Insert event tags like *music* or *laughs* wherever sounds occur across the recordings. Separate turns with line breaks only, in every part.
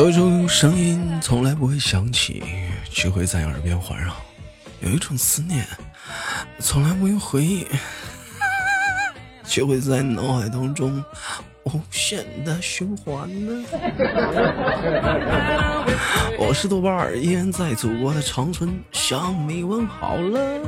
有一种声音从来不会响起，却会在耳边环绕；有一种思念从来不用回忆，却会在脑海当中无限的循环呢。*laughs* 我是豆瓣儿，依然在祖国的长春向你问好了。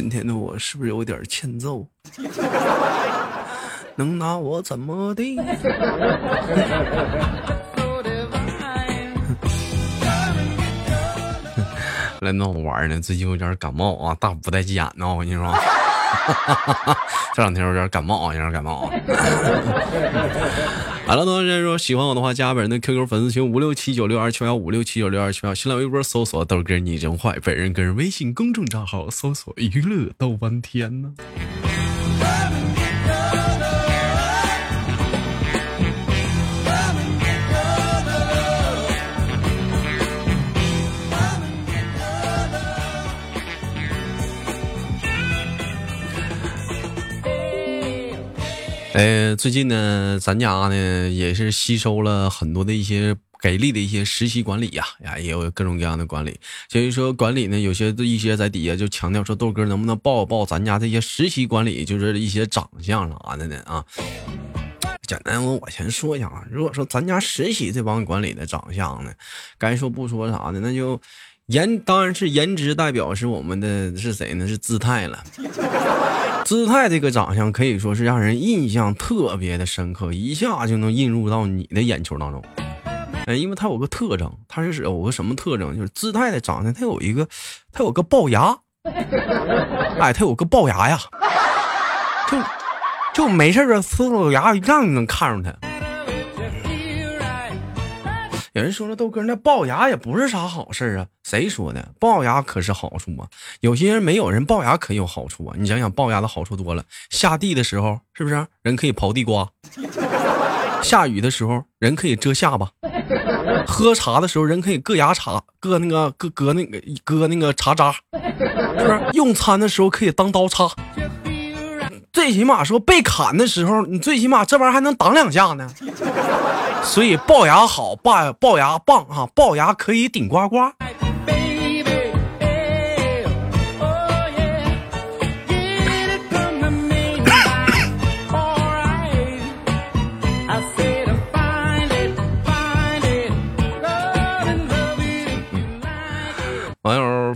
今天的我是不是有点欠揍？*laughs* 能拿我怎么地？*laughs* 来闹我玩呢，最近有点感冒啊，大不带急眼呢，我跟你说，*laughs* 这两天有点感冒啊，有点感冒啊。好了，同学说喜欢我的话，加本人的 QQ 粉丝群五六七九六二七幺五六七九六二七幺，新浪微博搜索豆哥你真坏，本人个人微信公众账号搜索娱乐豆翻天呢。呃，最近呢，咱家呢也是吸收了很多的一些给力的一些实习管理呀，呀，也有各种各样的管理。所以说，管理呢，有些一些在底下就强调说，豆哥能不能报报咱家这些实习管理，就是一些长相啥的呢？啊，简单，我我先说一下啊，如果说咱家实习这帮管理的长相呢，该说不说啥的，那就颜当然是颜值代表是我们的是谁呢？是姿态了。姿态这个长相可以说是让人印象特别的深刻，一下就能映入到你的眼球当中。哎，因为他有个特征，他是有个什么特征？就是姿态的长相，他有一个，他有个龅牙。哎，他有个龅牙呀，就就没事的呲着牙，让你能看着他。有人说了，豆哥那龅牙也不是啥好事啊。谁说的？龅牙可是好处啊。有些人没有人龅牙可有好处啊。你想想，龅牙的好处多了。下地的时候，是不是人可以刨地瓜？*laughs* 下雨的时候，人可以遮下巴。喝茶的时候，人可以硌牙茶，硌那个硌硌那个硌那个茶渣，是不是？用餐的时候可以当刀叉。最起码说被砍的时候，你最起码这玩意儿还能挡两下呢。所以龅牙好，龅龅牙棒啊，龅牙可以顶呱呱。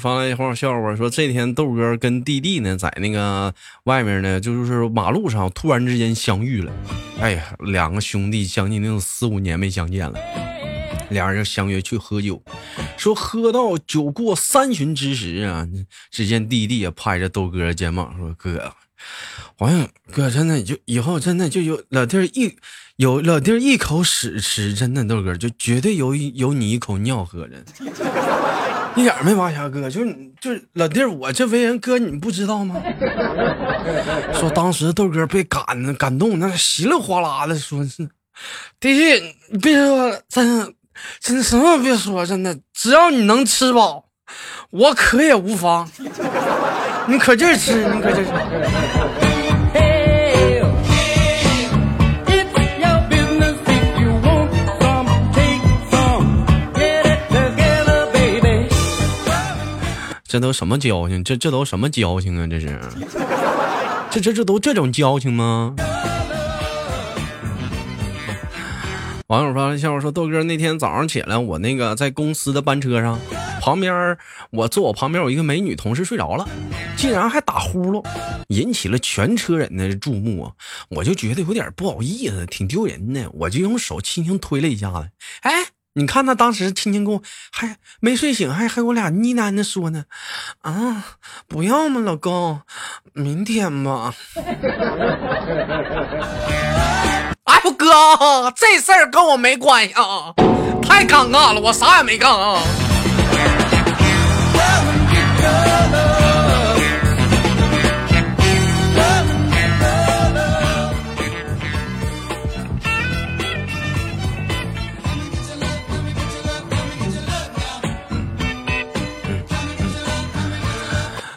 发来一话笑话，说这天豆哥跟弟弟呢在那个外面呢，就是马路上突然之间相遇了。哎呀，两个兄弟将近那种四五年没相见了，俩人就相约去喝酒，说喝到酒过三巡之时啊，只见弟弟也拍着豆哥肩膀说：“哥，好像哥真的就以后真的就有老弟一有老弟一口屎吃，真的豆哥就绝对有有你一口尿喝着。” *laughs* 一点没挖瞎哥，就是就是老弟，我这为人哥，你不知道吗？*laughs* 说当时豆哥被感感动，那稀里哗啦的说是，弟弟你别说，真的真什么别说，真的只要你能吃饱，我可也无妨。*laughs* 你可劲吃，你可劲吃。这都什么交情？这这都什么交情啊？这是，这这这都这种交情吗？网友发来笑说：“豆哥，那天早上起来，我那个在公司的班车上，旁边我坐我旁边有一个美女同事睡着了，竟然还打呼噜，引起了全车人的注目啊！我就觉得有点不好意思，挺丢人的，我就用手轻轻推了一下子，哎。”你看他当时轻轻跟我还没睡醒，还还我俩呢喃的说呢，啊，不要嘛，老公，明天吧。*laughs* 哎呦哥，这事儿跟我没关系啊，太尴尬了，我啥也没干啊。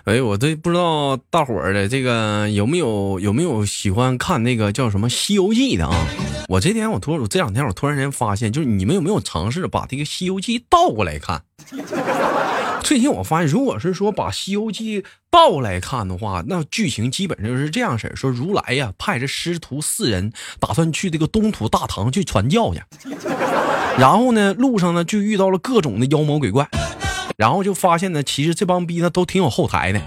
哎，我这不知道大伙儿的这个有没有有没有喜欢看那个叫什么《西游记》的啊？我这天我突然我这两天我突然间发现，就是你们有没有尝试把这个《西游记》倒过来看？*laughs* 最近我发现，如果是说把《西游记》倒来看的话，那剧情基本上就是这样式儿：说如来呀派着师徒四人，打算去这个东土大唐去传教去，*laughs* 然后呢路上呢就遇到了各种的妖魔鬼怪。然后就发现呢，其实这帮逼呢都挺有后台的。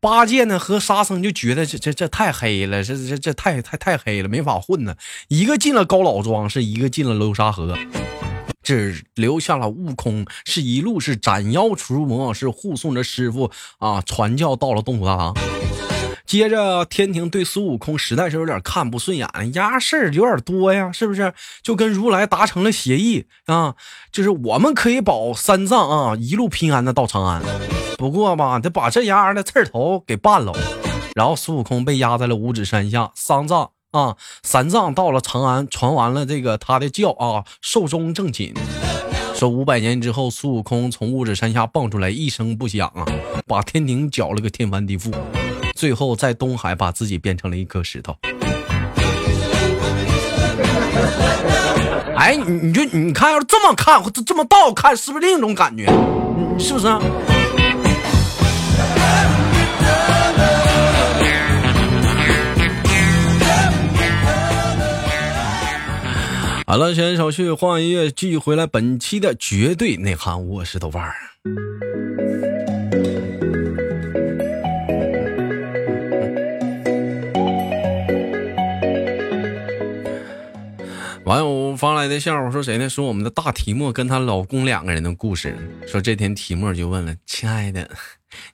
八戒呢和沙僧就觉得这这这太黑了，这这这太太太黑了，没法混呢。一个进了高老庄，是一个进了流沙河，只留下了悟空，是一路是斩妖除魔，是护送着师傅啊传教到了东土大唐。接着，天庭对孙悟空实在是有点看不顺眼了，压事儿有点多呀，是不是？就跟如来达成了协议啊，就是我们可以保三藏啊一路平安的到长安，不过吧，得把这丫的刺头给办了。然后孙悟空被压在了五指山下，三藏啊三藏到了长安，传完了这个他的教啊，寿终正寝。说五百年之后，孙悟空从五指山下蹦出来，一声不响啊，把天庭搅了个天翻地覆。最后在东海把自己变成了一颗石头。哎，你你就你看，要是这么看，这么倒看，是不是另一种感觉？是不是？好了，先手续换音乐，继续回来。本期的绝对内涵，我是豆瓣儿。发来的笑话说谁呢？说我们的大提莫跟她老公两个人的故事。说这天提莫就问了：“亲爱的，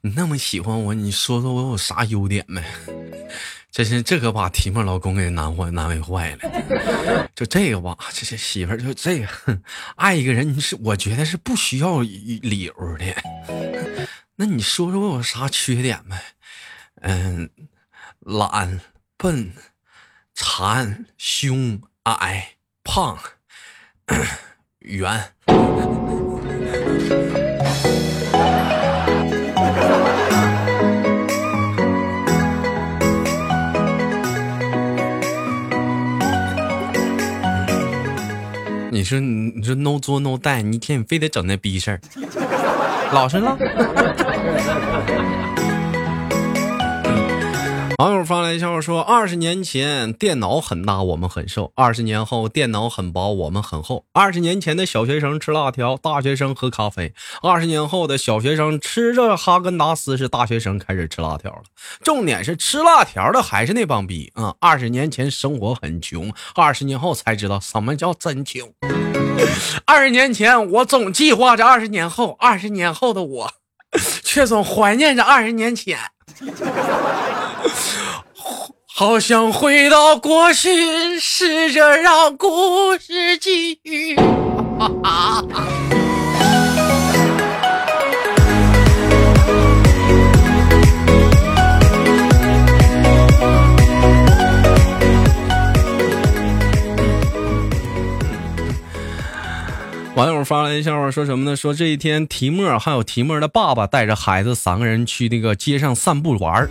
你那么喜欢我，你说说我有啥优点呗？”这是这可把提莫老公给难坏难为坏了。就这个吧，这这媳妇儿就这个，爱一个人你是我觉得是不需要理由的。那你说说我有啥缺点呗？嗯，懒、笨、馋、凶、矮。胖，*clears throat* 圆。你说你说 no 作 no 带，你一天你非得整那逼事儿，老实了。网友发来笑话说：二十年前电脑很大，我们很瘦；二十年后电脑很薄，我们很厚。二十年前的小学生吃辣条，大学生喝咖啡；二十年后的小学生吃着哈根达斯，是大学生开始吃辣条了。重点是吃辣条的还是那帮逼啊！二十年前生活很穷，二十年后才知道什么叫真穷。*laughs* 二十年前我总计划着二十年后，二十年后的我却总怀念着二十年前。好想回到过去，试着让故事继续。网友发来一笑话，说什么呢？说这一天，提莫还有提莫的爸爸带着孩子三个人去那个街上散步玩儿。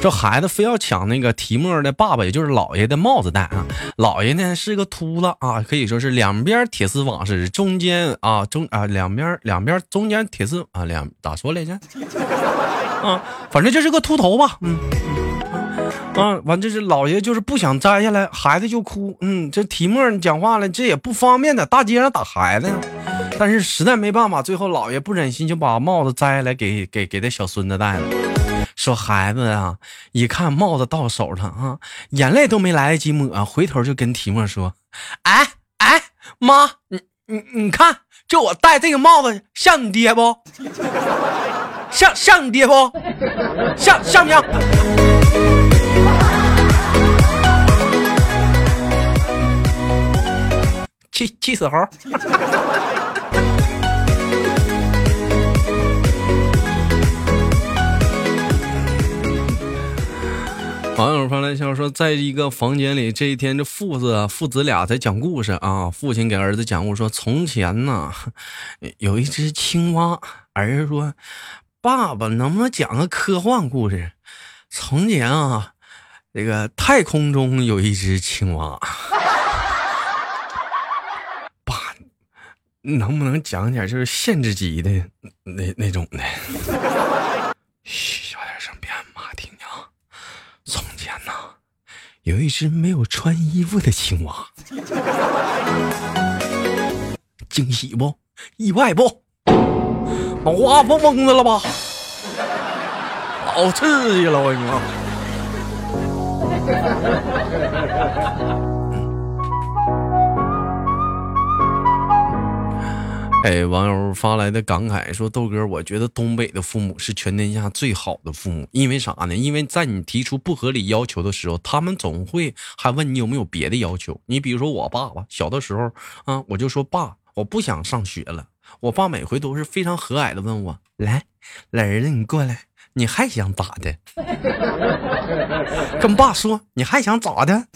这孩子非要抢那个提莫的爸爸，也就是姥爷的帽子戴啊。姥爷呢是个秃子啊，可以说是两边铁丝网似的，中间啊中啊两边两边中间铁丝啊两咋说来着？啊，反正就是个秃头吧。嗯。啊，完这是老爷就是不想摘下来，孩子就哭。嗯，这提莫你讲话了，这也不方便在大街上打孩子呀。但是实在没办法，最后老爷不忍心，就把帽子摘下来给给给他小孙子戴了。说孩子啊，一看帽子到手上啊，眼泪都没来得及抹，回头就跟提莫说：“哎哎，妈，你你你看，就我戴这个帽子像你爹不？像像你爹不？像像不像？”气气死猴！*laughs* 网友发来消息说，在一个房间里，这一天这父子父子俩在讲故事啊。父亲给儿子讲故事说：从前呢，*laughs* 有一只青蛙。儿子说：爸爸，能不能讲个科幻故事？从前啊，这个太空中有一只青蛙。能不能讲点就是限制级的那那种的？嘘，小点声，别俺妈听见啊。从前呐，有一只没有穿衣服的青蛙。惊喜不？意外不？脑花疯疯子了吧？好刺激了，我跟你说。哎，网友发来的感慨说：“豆哥，我觉得东北的父母是全天下最好的父母，因为啥呢？因为在你提出不合理要求的时候，他们总会还问你有没有别的要求。你比如说我爸爸，小的时候啊，我就说爸，我不想上学了。”我爸每回都是非常和蔼的问我：“来，来儿子，你过来，你还想咋的？”跟爸说：“你还想咋的？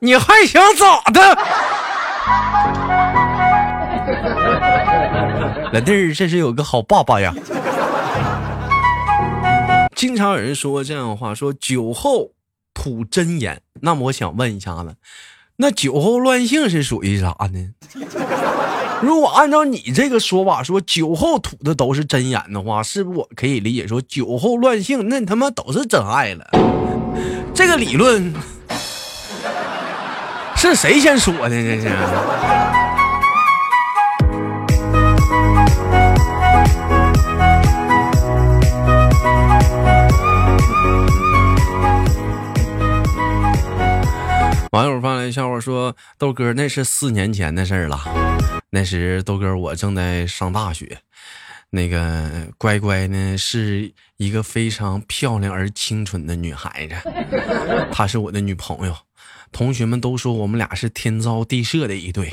你还想咋的？”老弟儿，这是有个好爸爸呀。经常有人说这样的话，说酒后吐真言。那么我想问一下子，那酒后乱性是属于啥呢？如果按照你这个说法说酒后吐的都是真言的话，是不是我可以理解说酒后乱性那他妈都是真爱了？这个理论是谁先说的？这是？网友发来笑话说：“豆哥，那是四年前的事儿了。那时豆哥我正在上大学，那个乖乖呢是一个非常漂亮而清纯的女孩子，她是我的女朋友。同学们都说我们俩是天造地设的一对。”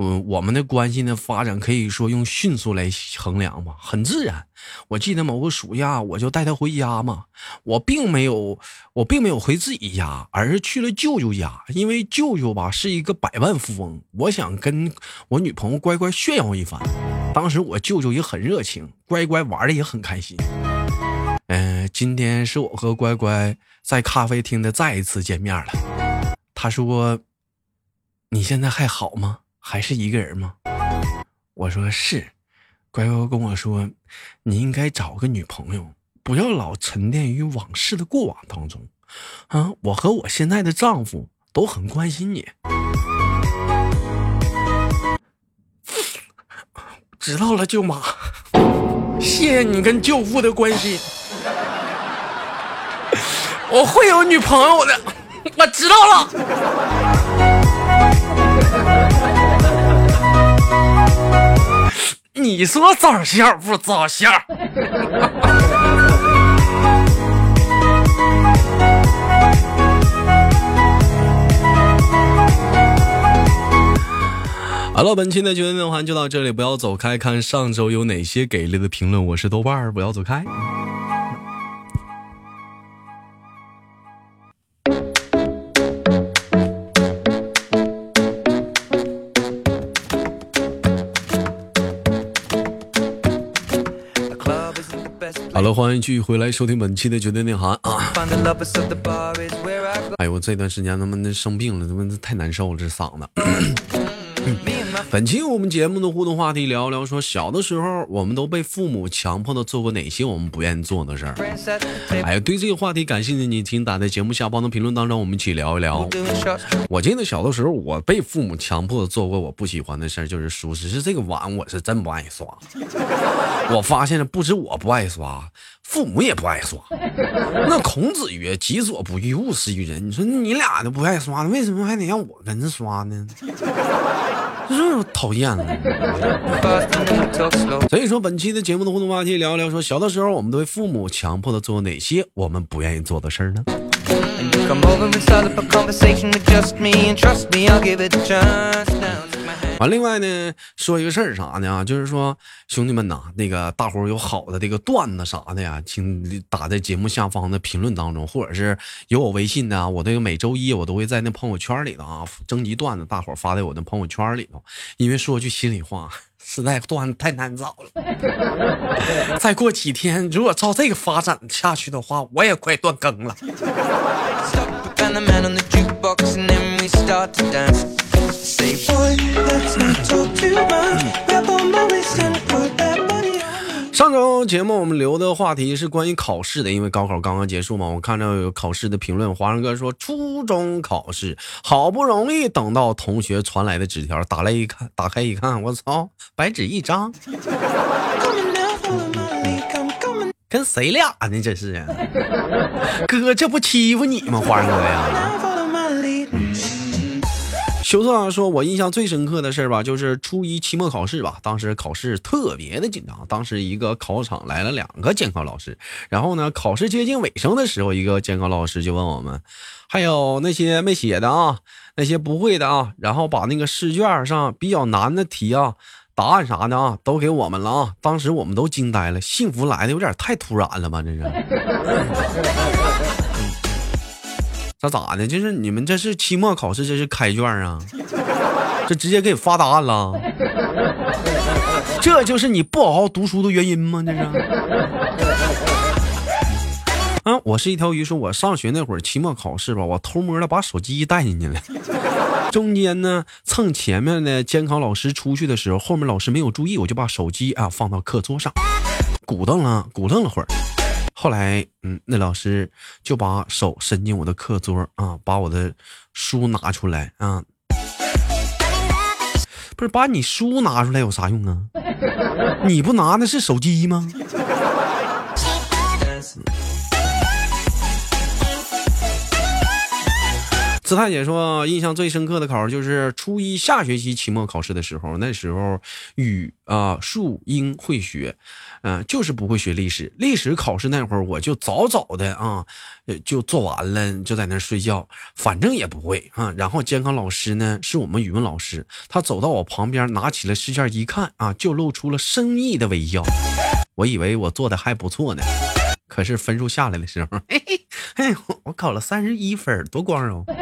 嗯，我们的关系呢发展可以说用迅速来衡量嘛，很自然。我记得某个暑假，我就带她回家嘛。我并没有，我并没有回自己家，而是去了舅舅家。因为舅舅吧是一个百万富翁，我想跟我女朋友乖乖炫耀一番。当时我舅舅也很热情，乖乖玩的也很开心。嗯，今天是我和乖乖在咖啡厅的再一次见面了。他说：“你现在还好吗？”还是一个人吗？我说是，乖乖跟我说，你应该找个女朋友，不要老沉淀于往事的过往当中。啊，我和我现在的丈夫都很关心你。知道了，舅妈，谢谢你跟舅父的关心，我会有女朋友的，我知道了。你说长相不长相？*laughs* 好了，本期的绝对内环就到这里，不要走开，看上周有哪些给力的评论。我是豆瓣儿，不要走开。迎继续回来收听本期的绝对内涵啊！哎呦，我这段时间他妈的生病了，他妈太难受了，这嗓子。*clears throat* 本期我们节目的互动话题聊聊，说小的时候我们都被父母强迫的做过哪些我们不愿意做的事儿。哎呀，对这个话题感兴趣，你请打在节目下方的评论当中，我们一起聊一聊。我记得小的时候，我被父母强迫的做过我不喜欢的事儿，就是书，只是这个碗我是真不爱刷。*laughs* 我发现了，不止我不爱刷。父母也不爱刷，那孔子曰：“己所不欲，勿施于人。”你说你俩都不爱刷，为什么还得让我跟着刷呢？这讨厌了。所以说，本期的节目的互动话题聊一聊，说小的时候我们对父母强迫的做哪些我们不愿意做的事儿呢？完，另外呢，说一个事儿啥呢？就是说，兄弟们呐，那个大伙有好的这个段子啥的呀，请打在节目下方的评论当中，或者是有我微信的，我这个每周一我都会在那朋友圈里头啊征集段子，大伙发在我的朋友圈里头。因为说句心里话，实在段子太难找了。再过几天，如果照这个发展下去的话，我也快断更了。上周节目我们留的话题是关于考试的，因为高考刚刚结束嘛。我看到有考试的评论，华生哥说初中考试好不容易等到同学传来的纸条，打来一看，打开一看，我操，白纸一张，跟谁俩呢？这是，哥，这不欺负你吗？华生哥呀。修特说：“我印象最深刻的事吧，就是初一期末考试吧。当时考试特别的紧张。当时一个考场来了两个监考老师，然后呢，考试接近尾声的时候，一个监考老师就问我们，还有那些没写的啊，那些不会的啊，然后把那个试卷上比较难的题啊，答案啥的啊，都给我们了啊。当时我们都惊呆了，幸福来的有点太突然了吧？这是。”这咋的？就是你们这是期末考试，这是开卷啊？这直接给你发答案了？这就是你不好好读书的原因吗？这是？啊，我是一条鱼，说我上学那会儿期末考试吧，我偷摸的把手机带进去了，中间呢蹭前面的监考老师出去的时候，后面老师没有注意，我就把手机啊放到课桌上，鼓捣了鼓捣了会儿。后来，嗯，那老师就把手伸进我的课桌啊，把我的书拿出来啊，不是把你书拿出来有啥用啊？你不拿的是手机吗？姿态姐说，印象最深刻的考试就是初一下学期期末考试的时候，那时候语啊、数、英会学。嗯，就是不会学历史。历史考试那会儿，我就早早的啊，就做完了，就在那睡觉，反正也不会啊。然后监考老师呢，是我们语文老师，他走到我旁边，拿起了试卷一看啊，就露出了深意的微笑。我以为我做的还不错呢，可是分数下来的时候，嘿嘿，嘿，我考了三十一分，多光荣！*laughs*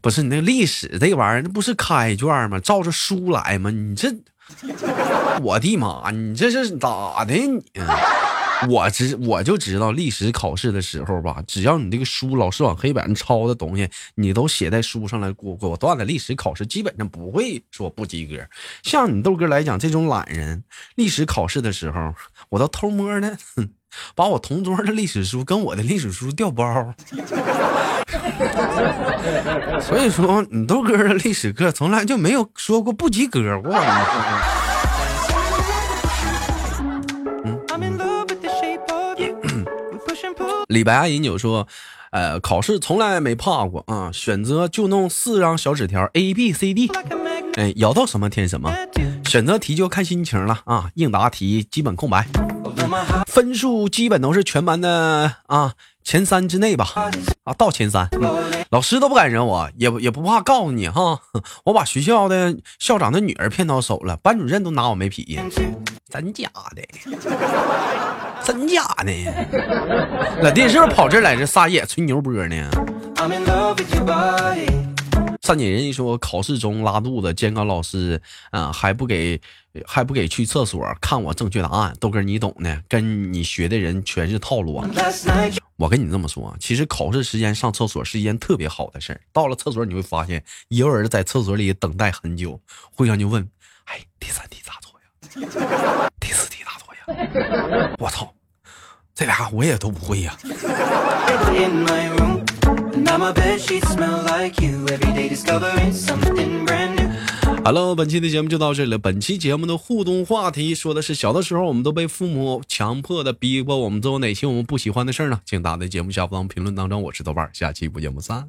不是你那历史这玩意儿，那不是开卷吗？照着书来吗？你这。*laughs* 我的妈！你这是咋的？你我知我就知道历史考试的时候吧，只要你这个书老师往黑板上抄的东西，你都写在书上来，果果断的历史考试基本上不会说不及格。像你豆哥来讲，这种懒人，历史考试的时候，我都偷摸的 *laughs* 把我同桌的历史书跟我的历史书调包。*laughs* 所以说，你豆哥的历史课从来就没有说过不及格过。李白阿饮酒说：“呃，考试从来没怕过啊，选择就弄四张小纸条，A B C D，哎，摇到什么填什么，选择题就看心情了啊，应答题基本空白，分数基本都是全班的啊前三之内吧，啊，到前三，老师都不敢惹我，也也不怕告诉你哈，*laughs* 我把学校的校长的女儿骗到手了，班主任都拿我没脾气，真假的。”真假呢？老弟是不是跑这儿来这撒野吹牛波呢？上姐人一说考试中拉肚子，监考老师啊还不给还不给去厕所看我正确答案，豆哥你懂的，跟你学的人全是套路啊！我跟你这么说，其实考试时间上厕所是一件特别好的事儿。到了厕所你会发现，有人在厕所里等待很久，互相就问：“哎，第三题咋做呀？第四题呀？*laughs* ”我操！这俩我也都不会呀。Hello，本期的节目就到这里了。本期节目的互动话题说的是小的时候我们都被父母强迫的逼迫我们做哪些我们不喜欢的事呢？请打在节目下方评论当中。我是豆瓣，下期不见不散。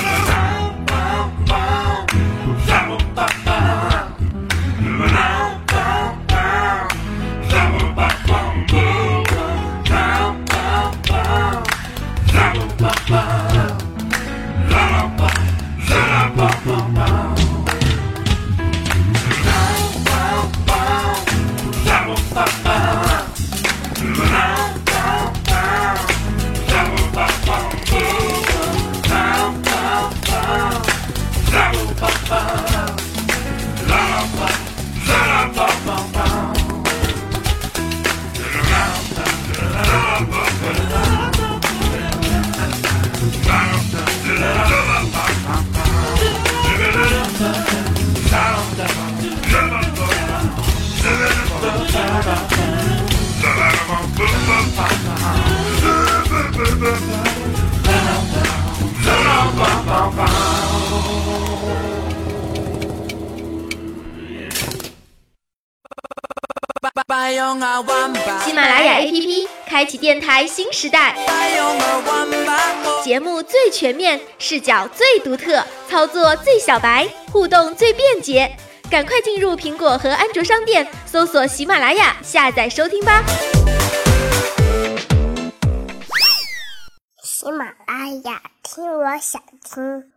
喜马拉雅 APP 开启电台新时代，节目最全面，视角最独特，操作最小白，互动最便捷，赶快进入苹果和安卓商店，搜索喜马拉雅，下载收听吧。
喜马拉雅，听我想听。